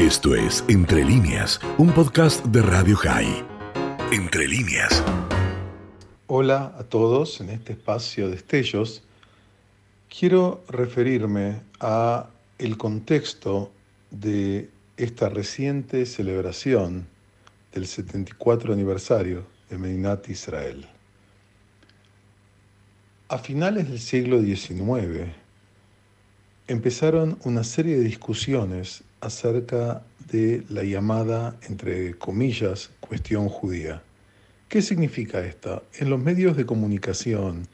Esto es Entre líneas, un podcast de Radio High. Entre líneas. Hola a todos en este espacio de Estellos. Quiero referirme a el contexto de esta reciente celebración del 74 aniversario de Medinat Israel. A finales del siglo XIX empezaron una serie de discusiones acerca de la llamada, entre comillas, cuestión judía. ¿Qué significa esta? En los medios de comunicación,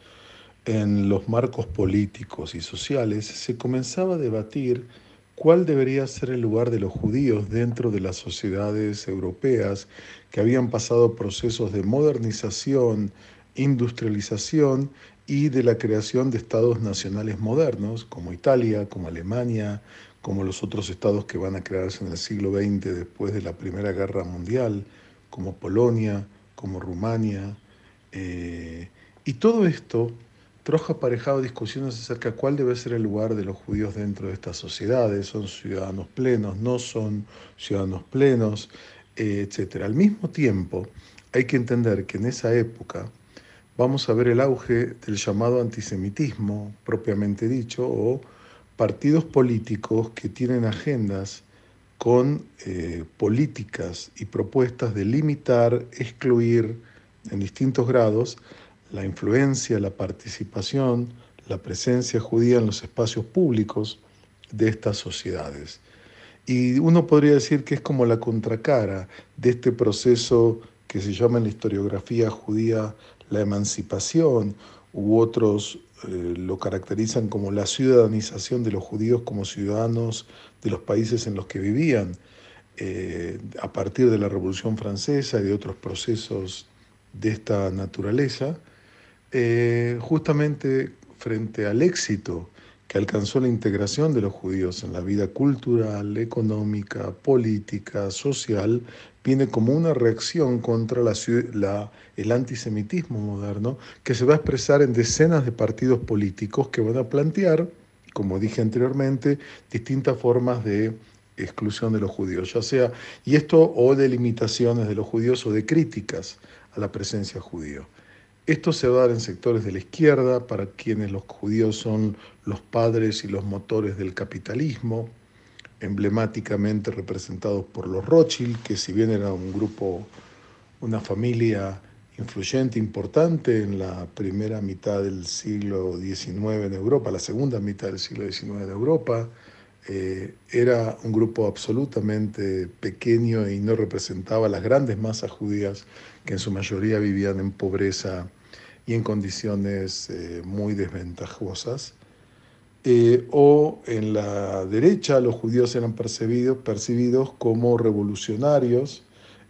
en los marcos políticos y sociales, se comenzaba a debatir cuál debería ser el lugar de los judíos dentro de las sociedades europeas que habían pasado procesos de modernización, industrialización y de la creación de estados nacionales modernos, como Italia, como Alemania, como los otros estados que van a crearse en el siglo XX después de la Primera Guerra Mundial, como Polonia, como Rumania. Eh, y todo esto trajo aparejado discusiones acerca de cuál debe ser el lugar de los judíos dentro de estas sociedades. Son ciudadanos plenos, no son ciudadanos plenos, eh, etc. Al mismo tiempo, hay que entender que en esa época, vamos a ver el auge del llamado antisemitismo, propiamente dicho, o partidos políticos que tienen agendas con eh, políticas y propuestas de limitar, excluir en distintos grados la influencia, la participación, la presencia judía en los espacios públicos de estas sociedades. Y uno podría decir que es como la contracara de este proceso que se llama en la historiografía judía la emancipación, u otros eh, lo caracterizan como la ciudadanización de los judíos como ciudadanos de los países en los que vivían, eh, a partir de la Revolución Francesa y de otros procesos de esta naturaleza, eh, justamente frente al éxito que alcanzó la integración de los judíos en la vida cultural, económica, política, social, viene como una reacción contra el antisemitismo moderno que se va a expresar en decenas de partidos políticos que van a plantear, como dije anteriormente, distintas formas de exclusión de los judíos, ya sea, y esto o de limitaciones de los judíos o de críticas a la presencia judía. Esto se va a dar en sectores de la izquierda, para quienes los judíos son los padres y los motores del capitalismo, emblemáticamente representados por los Rothschild, que si bien era un grupo, una familia influyente, importante en la primera mitad del siglo XIX en Europa, la segunda mitad del siglo XIX en Europa, eh, era un grupo absolutamente pequeño y no representaba las grandes masas judías que en su mayoría vivían en pobreza y en condiciones eh, muy desventajosas. Eh, o en la derecha los judíos eran percibidos, percibidos como revolucionarios,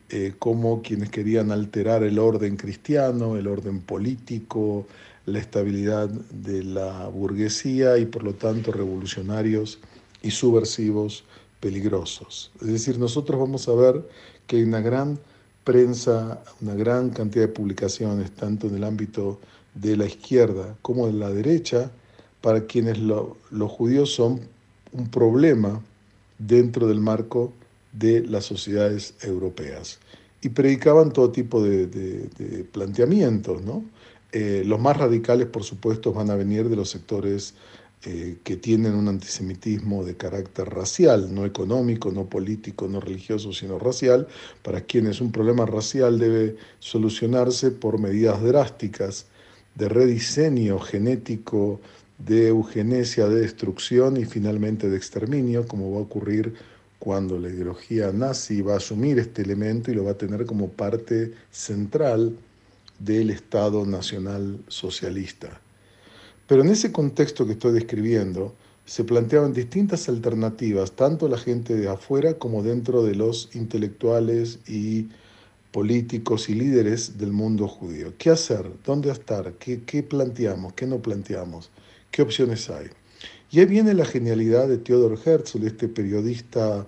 eh, como quienes querían alterar el orden cristiano, el orden político, la estabilidad de la burguesía y por lo tanto revolucionarios y subversivos peligrosos. Es decir, nosotros vamos a ver que hay una gran prensa, una gran cantidad de publicaciones, tanto en el ámbito de la izquierda como de la derecha, para quienes los judíos son un problema dentro del marco de las sociedades europeas. Y predicaban todo tipo de, planteamientos. ¿no? Eh, los más radicales, por supuesto, van a venir de los sectores eh, que tienen un antisemitismo de carácter racial, no económico, no político, no religioso, sino racial, para quienes un problema racial debe solucionarse por medidas drásticas de rediseño genético de eugenesia, de destrucción y finalmente de exterminio, como va a ocurrir cuando la ideología nazi va a asumir este elemento y lo va a tener como parte central del Estado Nacional Socialista. Pero en ese contexto que estoy describiendo, se planteaban distintas alternativas, tanto la gente de afuera como dentro de los intelectuales y políticos y líderes del mundo judío. ¿Qué hacer? ¿Dónde estar? ¿Qué, qué planteamos? ¿Qué no planteamos? ¿Qué opciones hay? Y ahí viene la genialidad de Theodor Herzl, este periodista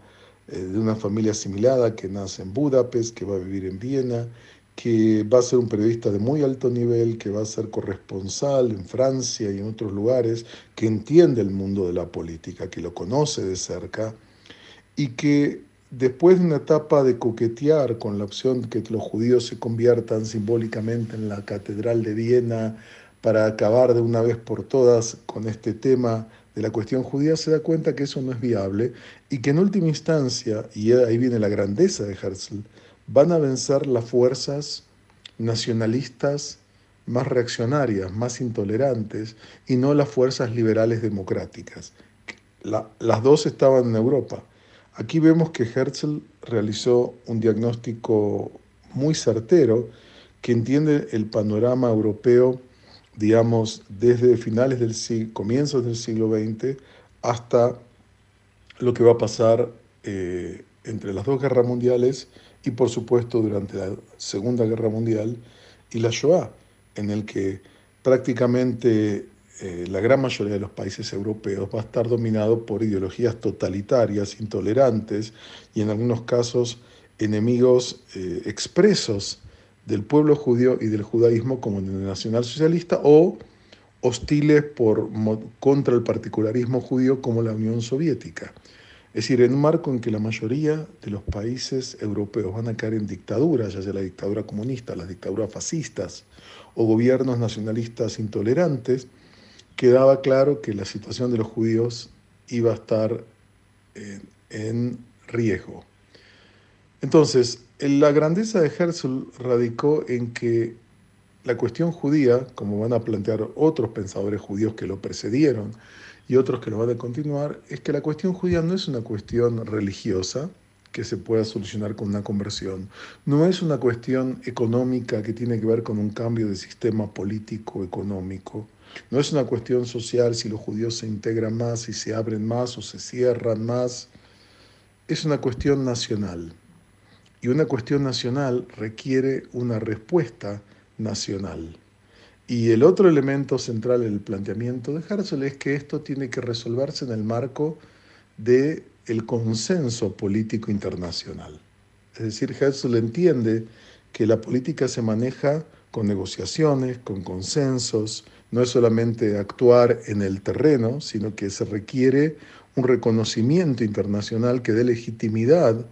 eh, de una familia asimilada que nace en Budapest, que va a vivir en Viena, que va a ser un periodista de muy alto nivel, que va a ser corresponsal en Francia y en otros lugares, que entiende el mundo de la política, que lo conoce de cerca y que después de una etapa de coquetear con la opción de que los judíos se conviertan simbólicamente en la Catedral de Viena para acabar de una vez por todas con este tema de la cuestión judía, se da cuenta que eso no es viable y que en última instancia, y ahí viene la grandeza de Herzl, van a vencer las fuerzas nacionalistas más reaccionarias, más intolerantes, y no las fuerzas liberales democráticas. las dos estaban en Europa. Aquí vemos que Herzl realizó un diagnóstico muy certero que entiende el panorama europeo, digamos, desde finales del siglo, comienzos del siglo XX hasta lo que va a pasar eh, entre las dos guerras mundiales y por supuesto durante la Segunda Guerra Mundial y la Shoah, en el que prácticamente eh, la gran mayoría de los países europeos va a estar dominado por ideologías totalitarias, intolerantes y en algunos casos enemigos eh, expresos del pueblo judío y del judaísmo como en el nacionalsocialista o hostiles por, contra el particularismo judío como la Unión Soviética. Es decir, en un marco en que la mayoría de los países europeos van a caer en dictaduras, ya sea la dictadura comunista, las dictaduras fascistas o gobiernos nacionalistas intolerantes, quedaba claro que la situación de los judíos iba a estar en, en riesgo. Entonces, la grandeza de Herzl radicó en que la cuestión judía, como van a plantear otros pensadores judíos que lo precedieron, y otros que lo van a continuar, es que la cuestión judía no es una cuestión religiosa que se pueda solucionar con una conversión, no es una cuestión económica que tiene que ver con un cambio de sistema político económico, no es una cuestión social si los judíos se integran más, si se abren más o se cierran más, es una cuestión nacional. Y una cuestión nacional requiere una respuesta nacional. Y el otro elemento central en el planteamiento de Herzl es que esto tiene que resolverse en el marco del el consenso político internacional. Es decir, Herzl entiende que la política se maneja con negociaciones, con consensos, no es solamente actuar en el terreno, sino que se requiere un reconocimiento internacional que dé legitimidad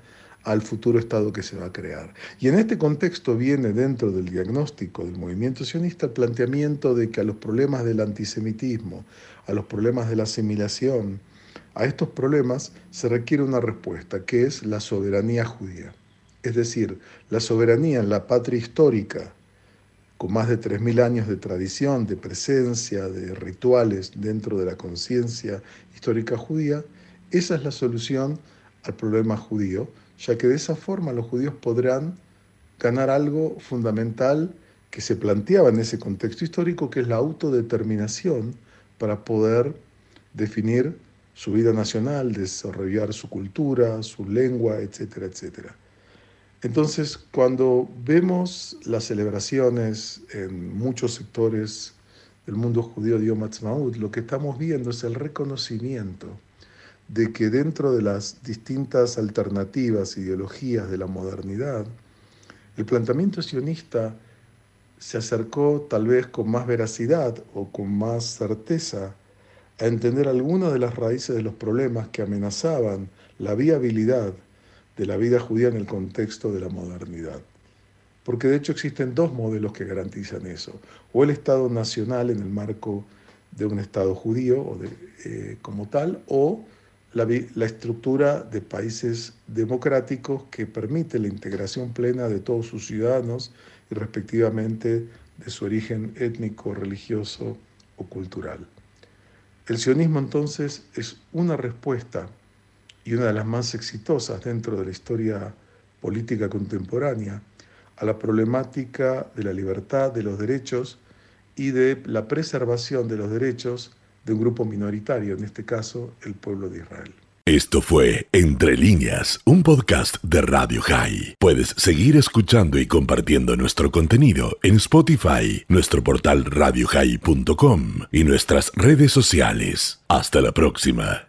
al futuro Estado que se va a crear. Y en este contexto viene dentro del diagnóstico del movimiento sionista el planteamiento de que a los problemas del antisemitismo, a los problemas de la asimilación, a estos problemas se requiere una respuesta, que es la soberanía judía. Es decir, la soberanía en la patria histórica, con más de 3.000 años de tradición, de presencia, de rituales dentro de la conciencia histórica judía, esa es la solución al problema judío ya que de esa forma los judíos podrán ganar algo fundamental que se planteaba en ese contexto histórico, que es la autodeterminación para poder definir su vida nacional, desarrollar su cultura, su lengua, etcétera, etcétera. Entonces, cuando vemos las celebraciones en muchos sectores del mundo judío de Yom Ha'atzmaut, lo que estamos viendo es el reconocimiento de que dentro de las distintas alternativas, ideologías de la modernidad, el planteamiento sionista se acercó tal vez con más veracidad o con más certeza a entender algunas de las raíces de los problemas que amenazaban la viabilidad de la vida judía en el contexto de la modernidad. Porque de hecho existen dos modelos que garantizan eso, o el Estado nacional en el marco de un Estado judío o de, eh, como tal, o la, estructura de países democráticos que permite la integración plena de todos sus ciudadanos y respectivamente de su origen étnico, religioso o cultural. El sionismo entonces es una respuesta y una de las más exitosas dentro de la historia política contemporánea a la problemática de la libertad, de los derechos y de la preservación de los derechos de un grupo minoritario, en este caso el pueblo de Israel. Esto fue Entre líneas, un podcast de Radio High. Puedes seguir escuchando y compartiendo nuestro contenido en Spotify, nuestro portal radiohigh.com y nuestras redes sociales. Hasta la próxima.